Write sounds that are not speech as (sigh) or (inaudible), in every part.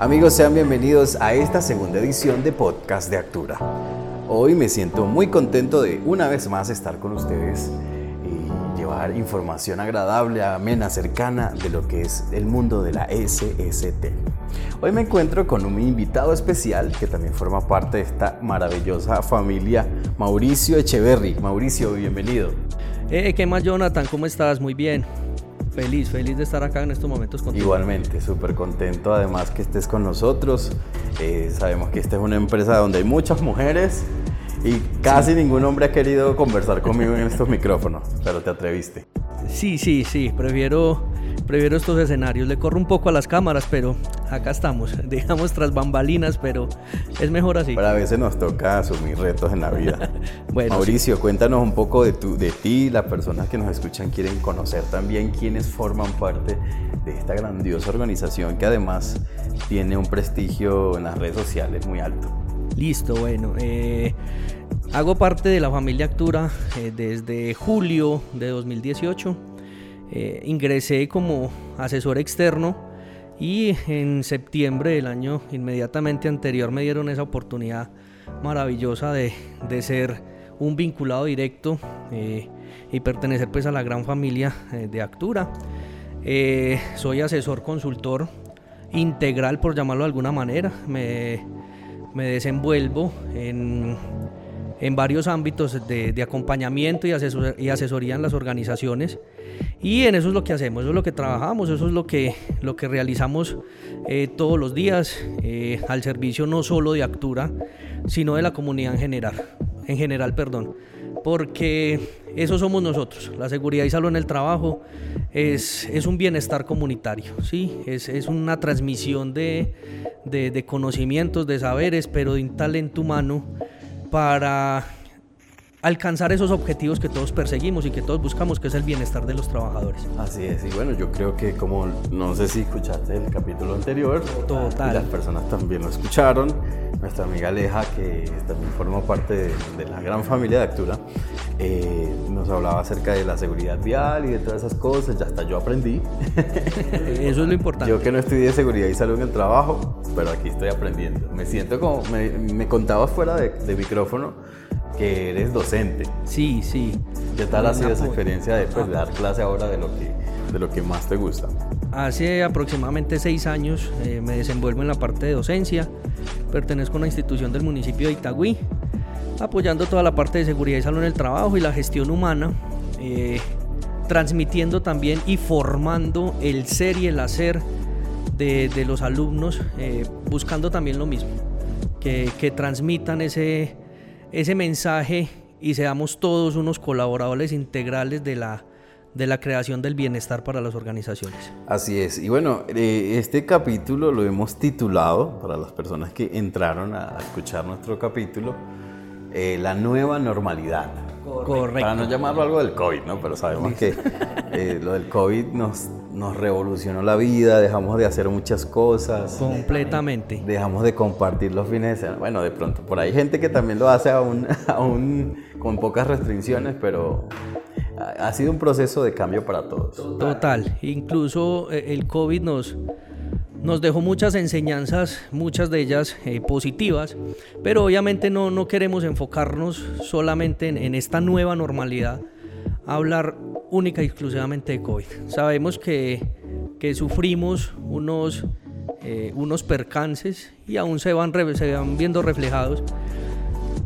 Amigos, sean bienvenidos a esta segunda edición de Podcast de Actura. Hoy me siento muy contento de una vez más estar con ustedes y llevar información agradable, amena, cercana de lo que es el mundo de la SST. Hoy me encuentro con un invitado especial que también forma parte de esta maravillosa familia, Mauricio Echeverry. Mauricio, bienvenido. Eh, ¿Qué más, Jonathan? ¿Cómo estás? Muy bien. Feliz, feliz de estar acá en estos momentos contigo. Igualmente, súper contento además que estés con nosotros. Eh, sabemos que esta es una empresa donde hay muchas mujeres y casi ningún hombre ha querido conversar conmigo en estos micrófonos, pero te atreviste. Sí, sí, sí, prefiero prefiero estos escenarios. Le corro un poco a las cámaras, pero acá estamos, (laughs) digamos tras bambalinas, pero es mejor así. Pero a veces nos toca asumir retos en la vida. (laughs) bueno, Mauricio, cuéntanos un poco de, tu, de ti, las personas que nos escuchan quieren conocer también quiénes forman parte de esta grandiosa organización que además tiene un prestigio en las redes sociales muy alto. Listo, bueno. Eh, hago parte de la familia Actura eh, desde julio de 2018. Eh, ingresé como asesor externo y en septiembre del año inmediatamente anterior me dieron esa oportunidad maravillosa de, ser un vinculado directo eh, y pertenecer pues a la gran familia eh, de Actura. soy asesor consultor integral por llamarlo de alguna manera. Me, desenvuelvo en, varios ámbitos de, acompañamiento y, y asesoría en las organizaciones y en eso es lo que hacemos, eso es lo que trabajamos, eso es lo que, lo que realizamos eh, todos los días eh, al servicio no solo de Actura, sino de la comunidad en general, en general, perdón. Porque eso somos nosotros. La seguridad y salud en el trabajo es, es un bienestar comunitario, ¿sí? es, es una transmisión de, de, de conocimientos, de saberes, pero de un talento humano para alcanzar esos objetivos que todos perseguimos y que todos buscamos, que es el bienestar de los trabajadores. Así es, y bueno, yo creo que como no sé si escuchaste el capítulo anterior, Total. las personas también lo escucharon, nuestra amiga Aleja, que también forma parte de, la gran familia de Actura, eh, nos hablaba acerca de la seguridad vial y de todas esas cosas, ya hasta yo aprendí. (laughs) Eso es lo importante. Yo que no estudié seguridad y salud en el trabajo, pero aquí estoy aprendiendo. Me siento como, me, me contaba fuera de, de micrófono, que eres docente. Sí, sí. ¿Qué tal ha sido esa experiencia de pues, dar clase ahora de lo que, de lo que más te gusta? Hace aproximadamente seis años eh, me desenvuelvo en la parte de docencia. Pertenezco a una institución del municipio de Itagüí, apoyando toda la parte de seguridad y salud en el trabajo y la gestión humana, eh, transmitiendo también y formando el ser y el hacer de, de los alumnos, eh, buscando también lo mismo, que, que transmitan ese, ese mensaje y seamos todos unos colaboradores integrales de la, de la creación del bienestar para las organizaciones. Así es. Y bueno, eh, este capítulo lo hemos titulado, para las personas que entraron a escuchar nuestro capítulo, eh, La nueva normalidad. Correcto. Para no llamarlo algo del COVID, ¿no? Pero sabemos que eh, lo del COVID nos, nos revolucionó la vida, dejamos de hacer muchas cosas. Completamente. Dejamos de compartir los fines de semana. Bueno, de pronto, por ahí hay gente que también lo hace aún, (laughs) aún con pocas restricciones, pero ha sido un proceso de cambio para todos. Total. Incluso eh, el COVID nos nos dejó muchas enseñanzas, muchas de ellas eh, positivas, pero obviamente no, no queremos enfocarnos solamente en, esta nueva normalidad, hablar única y exclusivamente de COVID. Sabemos que, que sufrimos unos, eh, unos percances y aún se van, se van viendo reflejados,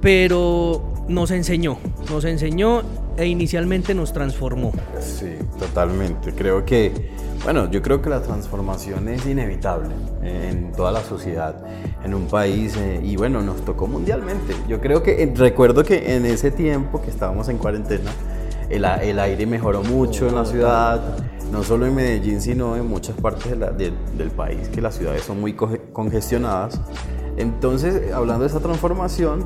pero nos enseñó, nos enseñó e inicialmente nos transformó. Sí, totalmente. Creo que bueno, yo creo que la transformación es inevitable en toda la sociedad, en un país, eh, y bueno, nos tocó mundialmente. Yo creo que eh, recuerdo que en ese tiempo que estábamos en cuarentena, el, el aire mejoró mucho en la ciudad, no solo en Medellín, sino en muchas partes del país, que las ciudades son muy congestionadas. Entonces, hablando de esa transformación,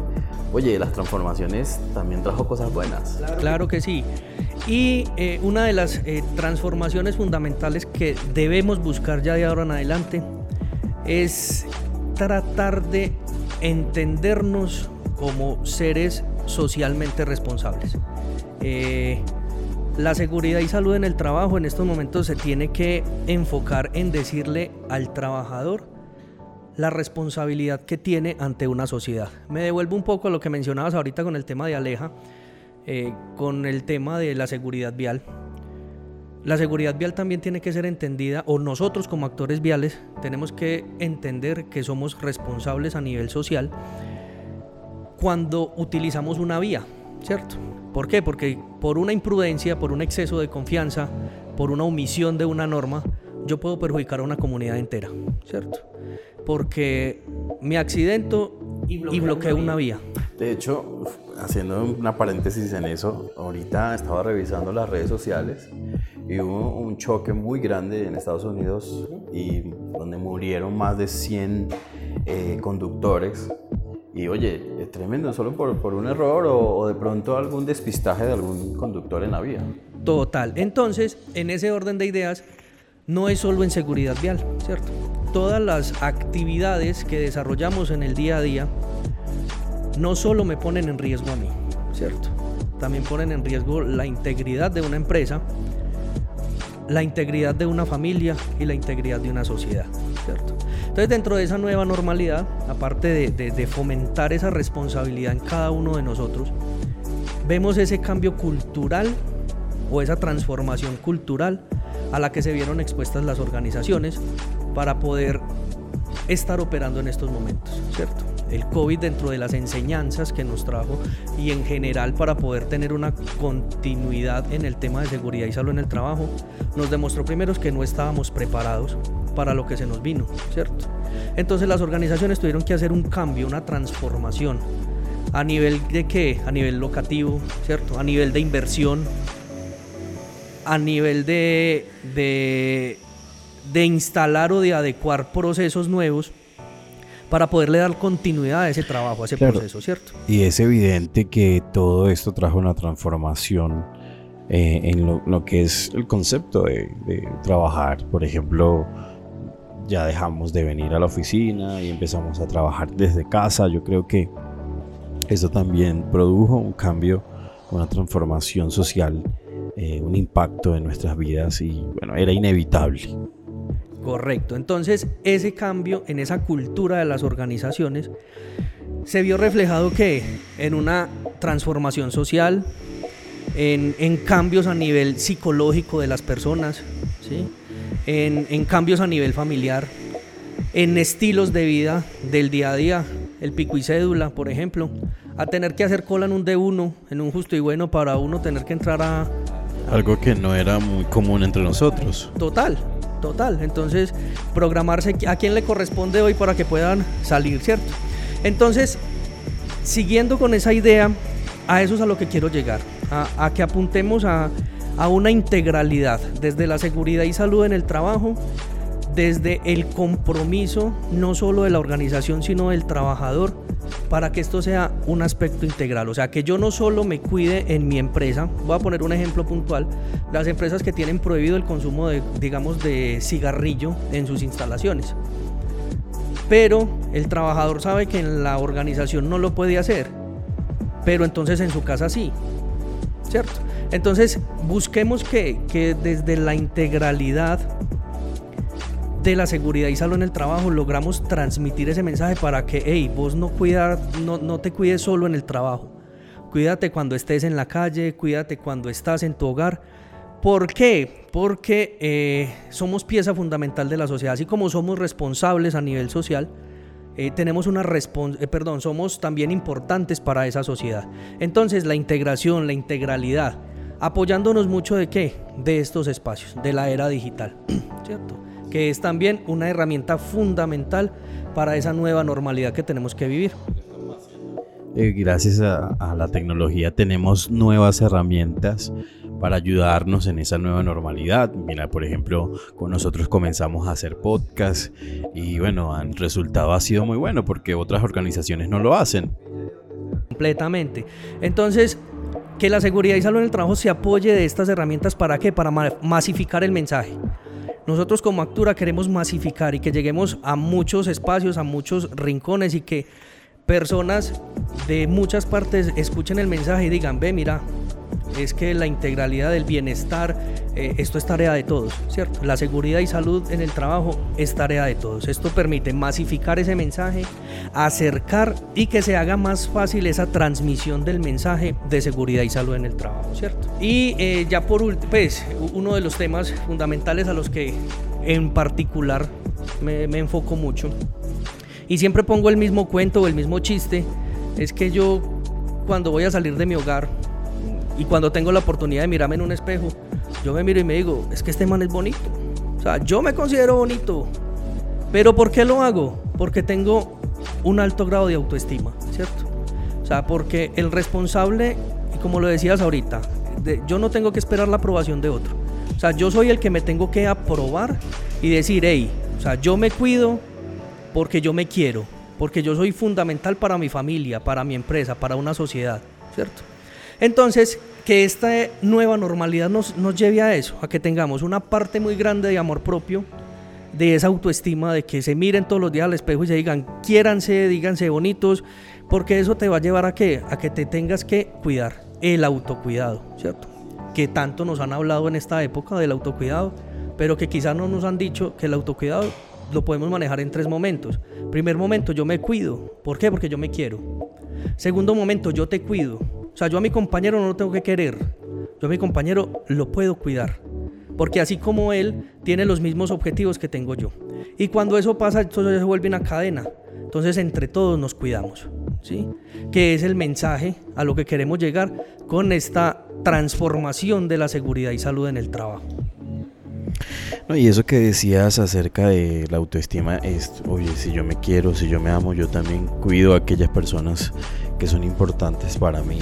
oye, las transformaciones también trajo cosas buenas. Claro que sí. Y eh, una de las eh, transformaciones fundamentales que debemos buscar ya de ahora en adelante es tratar de entendernos como seres socialmente responsables. Eh, la seguridad y salud en el trabajo en estos momentos se tiene que enfocar en decirle al trabajador la responsabilidad que tiene ante una sociedad. Me devuelvo un poco a lo que mencionabas ahorita con el tema de Aleja, eh, con el tema de la seguridad vial. La seguridad vial también tiene que ser entendida, o nosotros como actores viales tenemos que entender que somos responsables a nivel social cuando utilizamos una vía, ¿cierto? ¿Por qué? Porque por una imprudencia, por un exceso de confianza, por una omisión de una norma, yo puedo perjudicar a una comunidad entera, ¿cierto? Porque me accidento y bloqueo una vía. De hecho, haciendo una paréntesis en eso, ahorita estaba revisando las redes sociales y hubo un choque muy grande en Estados Unidos y donde murieron más de 100 eh, conductores. Y oye, es tremendo, solo por, por un error o, o, de pronto algún despistaje de algún conductor en la vía. Total. Entonces, en ese orden de ideas, no es solo en seguridad vial, ¿cierto? Todas las actividades que desarrollamos en el día a día no solo me ponen en riesgo a mí, ¿cierto? También ponen en riesgo la integridad de una empresa, la integridad de una familia y la integridad de una sociedad, ¿cierto? Entonces dentro de esa nueva normalidad, aparte de, de fomentar esa responsabilidad en cada uno de nosotros, vemos ese cambio cultural o esa transformación cultural a la que se vieron expuestas las organizaciones para poder estar operando en estos momentos, ¿cierto? El COVID dentro de las enseñanzas que nos trajo y en general para poder tener una continuidad en el tema de seguridad y salud en el trabajo, nos demostró primero que no estábamos preparados para lo que se nos vino, ¿cierto? Entonces las organizaciones tuvieron que hacer un cambio, una transformación a nivel de qué? A nivel locativo, ¿cierto? A nivel de inversión, a nivel de, de, de instalar o de adecuar procesos nuevos para poderle dar continuidad a ese trabajo, a ese proceso, ¿cierto? Y es evidente que todo esto trajo una transformación eh, en lo, que es el concepto de, de, trabajar. Por ejemplo, ya dejamos de venir a la oficina y empezamos a trabajar desde casa. Yo creo que eso también produjo un cambio, una transformación social, eh, un impacto en nuestras vidas y bueno, era inevitable. Correcto. Entonces, ese cambio en esa cultura de las organizaciones se vio reflejado que en una transformación social, en, en cambios a nivel psicológico de las personas, ¿sí? en, en cambios a nivel familiar, en estilos de vida del día a día, el pico y cédula, por ejemplo, a tener que hacer cola en un D1, en un justo y bueno, para uno tener que entrar a... Algo que no era muy común entre nosotros. Total, total. Entonces, programarse a quién le corresponde hoy para que puedan salir, ¿cierto? Entonces, siguiendo con esa idea, a eso es a lo que quiero llegar, a, que apuntemos a, a una integralidad, desde la seguridad y salud en el trabajo, desde el compromiso no solo de la organización, sino del trabajador, para que esto sea un aspecto integral. O sea, que yo no solo me cuide en mi empresa, voy a poner un ejemplo puntual, las empresas que tienen prohibido el consumo de, digamos, de cigarrillo en sus instalaciones. Pero el trabajador sabe que en la organización no lo puede hacer, pero entonces en su casa sí, ¿cierto? Entonces busquemos que, que desde la integralidad de la seguridad y salud en el trabajo logramos transmitir ese mensaje para que, hey, vos no, cuida, no, no te cuides solo en el trabajo. Cuídate cuando estés en la calle, cuídate cuando estás en tu hogar. ¿Por qué? Porque eh, somos pieza fundamental de la sociedad. Así como somos responsables a nivel social, eh, tenemos una eh, perdón, somos también importantes para esa sociedad. Entonces, la integración, la integralidad, apoyándonos mucho de qué? De estos espacios, de la era digital, (clears throat) ¿cierto? Que es también una herramienta fundamental para esa nueva normalidad que tenemos que vivir. Eh, gracias a, la tecnología tenemos nuevas herramientas para ayudarnos en esa nueva normalidad. Mira, por ejemplo, con nosotros comenzamos a hacer podcast y bueno, el resultado ha sido muy bueno porque otras organizaciones no lo hacen. Completamente. Entonces, que la seguridad y salud en el trabajo se apoye de estas herramientas para qué? Para masificar el mensaje. Nosotros como Actura queremos masificar y que lleguemos a muchos espacios, a muchos rincones y que personas de muchas partes escuchen el mensaje y digan, ve, mira, es que la integralidad del bienestar, eh, esto es tarea de todos, ¿cierto? La seguridad y salud en el trabajo es tarea de todos. Esto permite masificar ese mensaje, acercar y que se haga más fácil esa transmisión del mensaje de seguridad y salud en el trabajo, ¿cierto? Y eh, ya por último, pues uno de los temas fundamentales a los que en particular me, me enfoco mucho y siempre pongo el mismo cuento o el mismo chiste, es que yo cuando voy a salir de mi hogar y cuando tengo la oportunidad de mirarme en un espejo, yo me miro y me digo, es que este man es bonito. O sea, yo me considero bonito. Pero ¿por qué lo hago? Porque tengo un alto grado de autoestima, ¿cierto? O sea, porque el responsable, y como lo decías ahorita, yo no tengo que esperar la aprobación de otro. O sea, yo soy el que me tengo que aprobar y decir, hey, o sea, yo me cuido porque yo me quiero, porque yo soy fundamental para mi familia, para mi empresa, para una sociedad, ¿cierto? Entonces, que esta nueva normalidad nos, nos lleve a eso, a que tengamos una parte muy grande de amor propio, de esa autoestima, de que se miren todos los días al espejo y se digan, quiéranse, díganse bonitos, porque eso te va a llevar a qué? A que te tengas que cuidar, el autocuidado, ¿cierto? Que tanto nos han hablado en esta época del autocuidado, pero que quizás no nos han dicho que el autocuidado lo podemos manejar en tres momentos. Primer momento, yo me cuido. ¿Por qué? Porque yo me quiero. Segundo momento, yo te cuido. O sea, yo a mi compañero no lo tengo que querer. Yo a mi compañero lo puedo cuidar. Porque así como él tiene los mismos objetivos que tengo yo. Y cuando eso pasa, entonces se vuelve una cadena. Entonces entre todos nos cuidamos. ¿sí? Que es el mensaje a lo que queremos llegar con esta transformación de la seguridad y salud en el trabajo y eso que decías acerca de la autoestima es, oye, si yo me quiero, si yo me amo, yo también cuido a aquellas personas que son importantes para mí.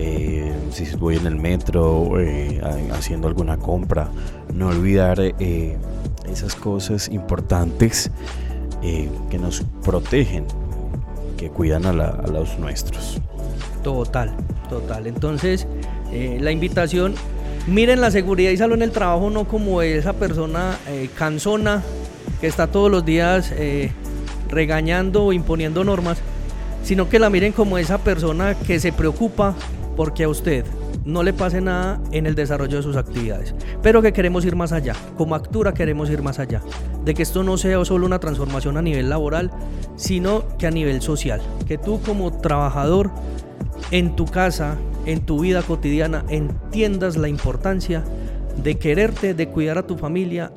Eh, si voy en el metro eh, haciendo alguna compra, no olvidar eh, esas cosas importantes que nos protegen, que cuidan a, a, los nuestros. Total, total. Entonces, la invitación miren la seguridad y salud en el trabajo no como esa persona cansona que está todos los días regañando o imponiendo normas, sino que la miren como esa persona que se preocupa porque a usted no le pase nada en el desarrollo de sus actividades, pero que queremos ir más allá, como Actura queremos ir más allá, de que esto no sea solo una transformación a nivel laboral, sino que a nivel social, que tú como trabajador en tu casa, en tu vida cotidiana entiendas la importancia de quererte, de cuidar a tu familia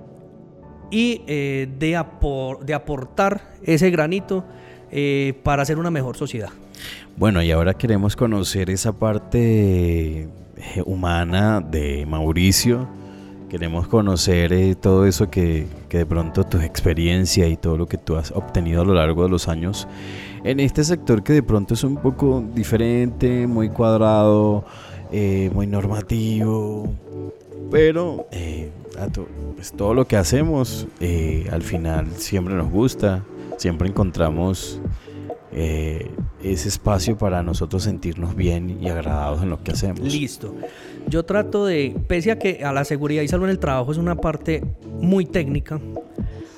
y eh, de, aportar ese granito eh, para hacer una mejor sociedad. Bueno, y ahora queremos conocer esa parte eh, humana de Mauricio. Queremos conocer todo eso que, que de pronto tu experiencia y todo lo que tú has obtenido a lo largo de los años en este sector que de pronto es un poco diferente, muy cuadrado, eh, muy normativo, pero eh, pues, todo lo que hacemos eh, al final siempre nos gusta, siempre encontramos ese espacio para nosotros sentirnos bien y agradados en lo que hacemos. Listo. Yo trato de, pese a que a la seguridad y salud en el trabajo es una parte muy técnica,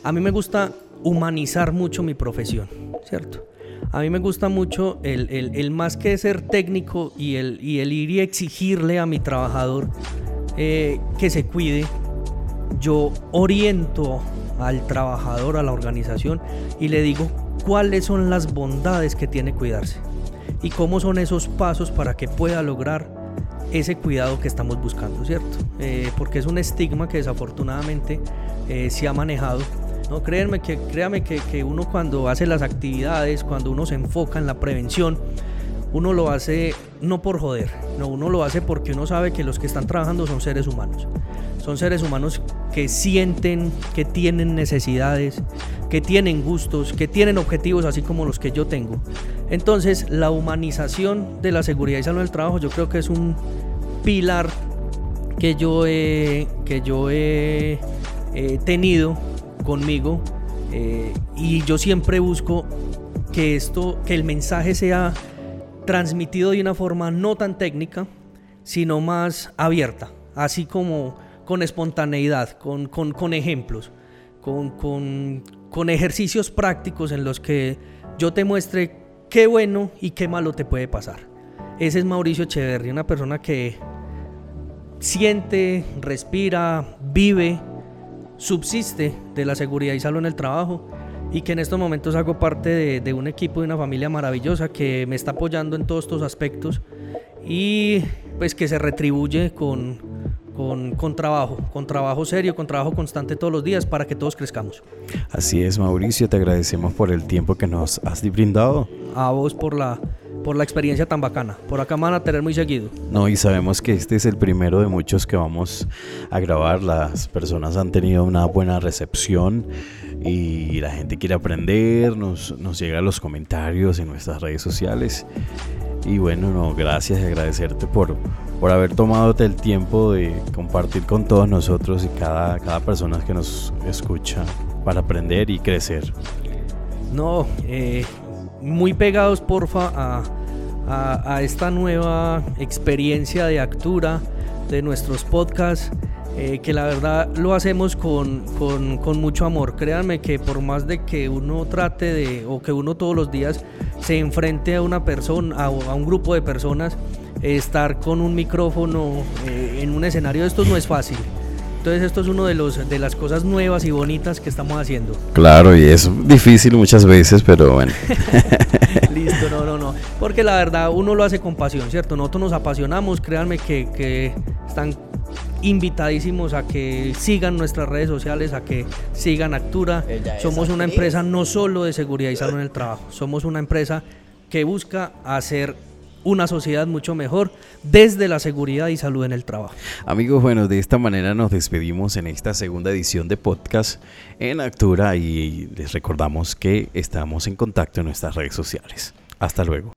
a mí me gusta humanizar mucho mi profesión, ¿cierto? A mí me gusta mucho el, más que ser técnico y el, y el ir y exigirle a mi trabajador eh, que se cuide. Yo oriento al trabajador, a la organización y le digo cuáles son las bondades que tiene cuidarse y cómo son esos pasos para que pueda lograr ese cuidado que estamos buscando, ¿cierto? Eh, porque es un estigma que desafortunadamente eh, se ha manejado no, créanme que, créame que, que uno cuando hace las actividades, cuando uno se enfoca en la prevención, uno lo hace no por joder, no, uno lo hace porque uno sabe que los que están trabajando son seres humanos. Son seres humanos que sienten, que tienen necesidades, que tienen gustos, que tienen objetivos así como los que yo tengo. Entonces, la humanización de la seguridad y salud del trabajo yo creo que es un pilar que yo he, que yo he tenido conmigo eh, y yo siempre busco que esto, que el mensaje sea transmitido de una forma no tan técnica, sino más abierta, así como con espontaneidad, con, con, ejemplos, con, con, ejercicios prácticos en los que yo te muestre qué bueno y qué malo te puede pasar. Ese es Mauricio Echeverry, una persona que siente, respira, vive, subsiste de la seguridad y salud en el trabajo y que en estos momentos hago parte de, un equipo, de una familia maravillosa que me está apoyando en todos estos aspectos y pues que se retribuye con, con, trabajo, con trabajo serio, con trabajo constante todos los días para que todos crezcamos. Así es, Mauricio, te agradecemos por el tiempo que nos has brindado. A vos por la, por la experiencia tan bacana. Por acá van a tener muy seguido. No, y sabemos que este es el primero de muchos que vamos a grabar. Las personas han tenido una buena recepción y la gente quiere aprender, nos, nos llega los comentarios en nuestras redes sociales. Y bueno, no, gracias y agradecerte por, por haber tomado el tiempo de compartir con todos nosotros y cada, cada persona que nos escucha para aprender y crecer. No, eh, muy pegados, porfa, a, a, esta nueva experiencia de Actura, de nuestros podcasts. Eh, que la verdad lo hacemos con, con, con, mucho amor. Créanme que por más de que uno trate de, o que uno todos los días se enfrente a una persona, a, a un grupo de personas, estar con un micrófono eh, en un escenario de estos no es fácil. Entonces esto es uno de los de las cosas nuevas y bonitas que estamos haciendo. Claro, y es difícil muchas veces, pero bueno. (laughs) Listo, no, no, no. Porque la verdad uno lo hace con pasión, ¿cierto? Nosotros nos apasionamos, créanme que, que están invitadísimos a que sigan nuestras redes sociales, a que sigan Actura. Somos una empresa no solo de seguridad y salud en el trabajo, somos una empresa que busca hacer una sociedad mucho mejor desde la seguridad y salud en el trabajo. Amigos, bueno, de esta manera nos despedimos en esta segunda edición de podcast en Actura y les recordamos que estamos en contacto en nuestras redes sociales. Hasta luego.